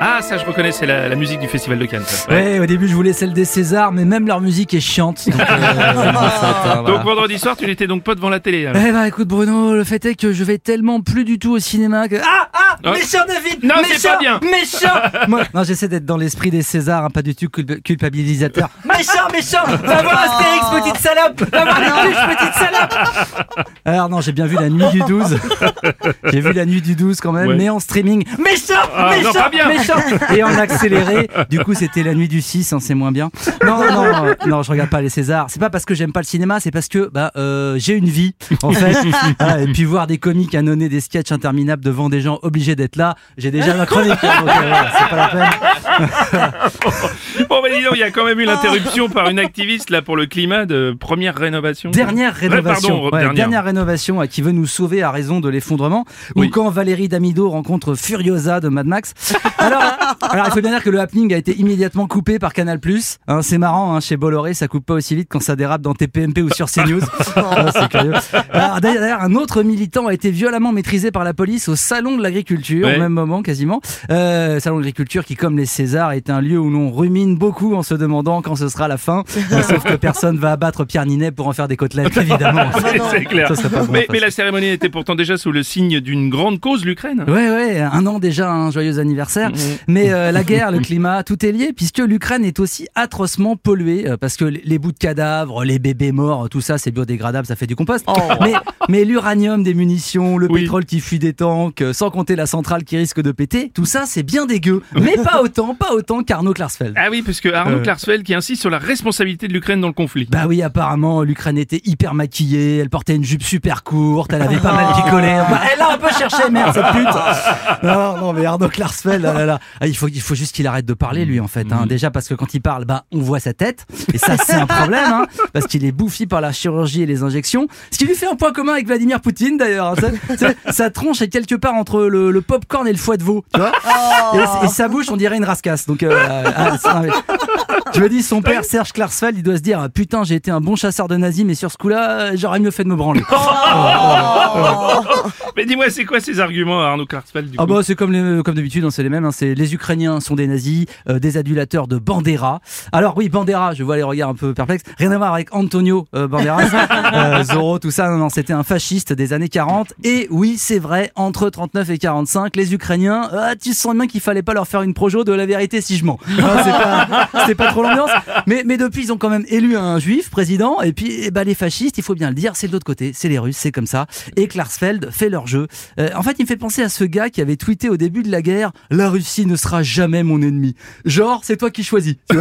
Ah, ça je reconnais, c'est la, la musique du Festival de Cannes. ça. Ouais. Ouais, au début je voulais celle des Césars, mais même leur musique est chiante. Donc, euh, euh, Donc vendredi soir, tu n'étais donc pas devant la télé. alors. Eh bah écoute Bruno, le fait est que je vais tellement plus du tout au cinéma que... Ah ah. Méchant David Non, c'est pas bien. Méchant Moi, Non, j'essaie d'être dans l'esprit des Césars, hein, pas du tout culp- culpabilisateur. méchant, méchant Va voir Astérix, petite salope Va voir les petite salope Alors non, j'ai bien vu la nuit du 12. j'ai vu la nuit du 12 quand même, Ouais. mais en streaming. Méchant Ah, non, Méchant pas bien. Méchant Et en accéléré. Du coup, c'était la nuit du 6, hein, c'est moins bien. Non, non, euh, non, je regarde pas les Césars. C'est pas parce que j'aime pas le cinéma, c'est parce que bah, euh, j'ai une vie, en fait. Ah, et puis voir des comiques annonner des sketchs interminables devant des gens obligés d'être là, j'ai déjà ma chronique. hein, donc, euh, voilà, c'est pas la peine. Bon, bah dis donc, il y a quand même eu l'interruption par une activiste là pour le climat de première rénovation. Dernière Ouais, rénovation. pardon, Ouais, dernière. dernière rénovation euh, qui veut nous sauver à raison de l'effondrement. Oui. Ou quand Valérie Damido rencontre Furiosa de Mad Max. Alors, alors il faut bien dire que le happening a été immédiatement coupé par Canal+. Hein, c'est marrant, hein, chez Bolloré, ça coupe pas aussi vite quand ça dérape dans TPMP ou sur CNews. Ah, c'est curieux. Alors, D'ailleurs, d'ailleurs, un autre militant a été violemment maîtrisé par la police au salon de l'agriculture, Ouais. au même moment quasiment. Euh, salon de l'agriculture qui, comme les Césars, est un lieu où l'on rumine beaucoup en se demandant quand ce sera la fin. Euh, Sauf que personne va abattre Pierre Ninet pour en faire des côtelettes, évidemment. C'est- c'est clair. Ça serait pas bon, mais, la cérémonie était pourtant déjà sous le signe d'une grande cause, l'Ukraine. Ouais, ouais, un an déjà, un joyeux anniversaire. Mais euh, la guerre, le climat, tout est lié, puisque l'Ukraine est aussi atrocement polluée, euh, parce que les bouts de cadavres, les bébés morts, tout ça, c'est biodégradable, ça fait du compost. Mais, mais l'uranium des munitions, le Oui. pétrole qui fuit des tanks, sans compter la centrale qui risque de péter, tout ça, c'est bien dégueu. Mais pas autant, pas autant qu'Arnaud Klarsfeld. Ah oui, parce que Arnaud Euh. Klarsfeld qui insiste sur la responsabilité de l'Ukraine dans le conflit. Bah oui, apparemment, l'Ukraine était hyper maquillée, elle portait une jupe super courte, elle avait pas mal picolé. Bah, elle a un peu cherché, merde, cette pute. Non, non, mais Arnaud Klarsfeld, ah là, là. Ah, il, faut, il faut juste qu'il arrête de parler, lui, en fait. Hein. Déjà parce que quand il parle, bah, on voit sa tête. Et ça, c'est un problème, hein, parce qu'il est bouffi par la chirurgie et les injections. Ce qui lui fait un point commun avec Vladimir Poutine, d'ailleurs. hein. Sa tronche est quelque part entre le, le popcorn et le foie de veau, tu vois. Et, et sa bouche, on dirait une rascasse. Donc, euh, ah, mais- je me dis, son père, Serge Klarsfeld, il doit se dire ah, Putain, j'ai été un bon chasseur de nazis, mais sur ce coup-là, j'aurais mieux fait de me branler. Mais dis-moi, c'est quoi ces arguments, Arnaud Klarsfeld du Ah coup bah c'est comme les- comme d'habitude, hein, c'est les mêmes. hein, c'est les Ukrainiens sont des nazis, euh, des adulateurs de Bandera. Alors oui, Bandera, je vois les regards un peu perplexes. Rien à voir avec Antonio euh, Banderas, euh, Zorro, tout ça. Non, non, c'était un fasciste des années 40. Et oui, c'est vrai, entre 39 et 45, les Ukrainiens, ah, tu sens bien qu'il fallait pas leur faire une projo de la vérité si je mens. Ah, c'est pas, trop l'ambiance. Mais, depuis, ils ont quand même élu un juif président. Et puis, eh ben, les fascistes, il faut bien le dire, c'est de l'autre côté, c'est les Russes, c'est comme ça. Et Klarsfeld fait leur jeu. Euh, en fait, il me fait penser à ce gars qui avait tweeté au début de la guerre La Russie ne sera jamais mon ennemi. Genre, c'est toi qui choisis.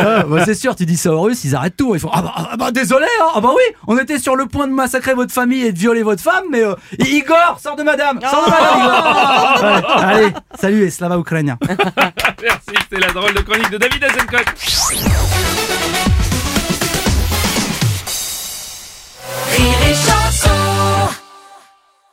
Ah, bah, c'est sûr, tu dis ça aux Russes, ils arrêtent tout. Ils font Ah bah, ah bah, désolé, hein. ah bah oui, on était sur le point de massacrer votre famille et de violer votre femme, mais euh, Igor, sors de madame Sors de madame, Allez, salut et slava ukrainien Merci, c'était la drôle de chronique de David Azencott.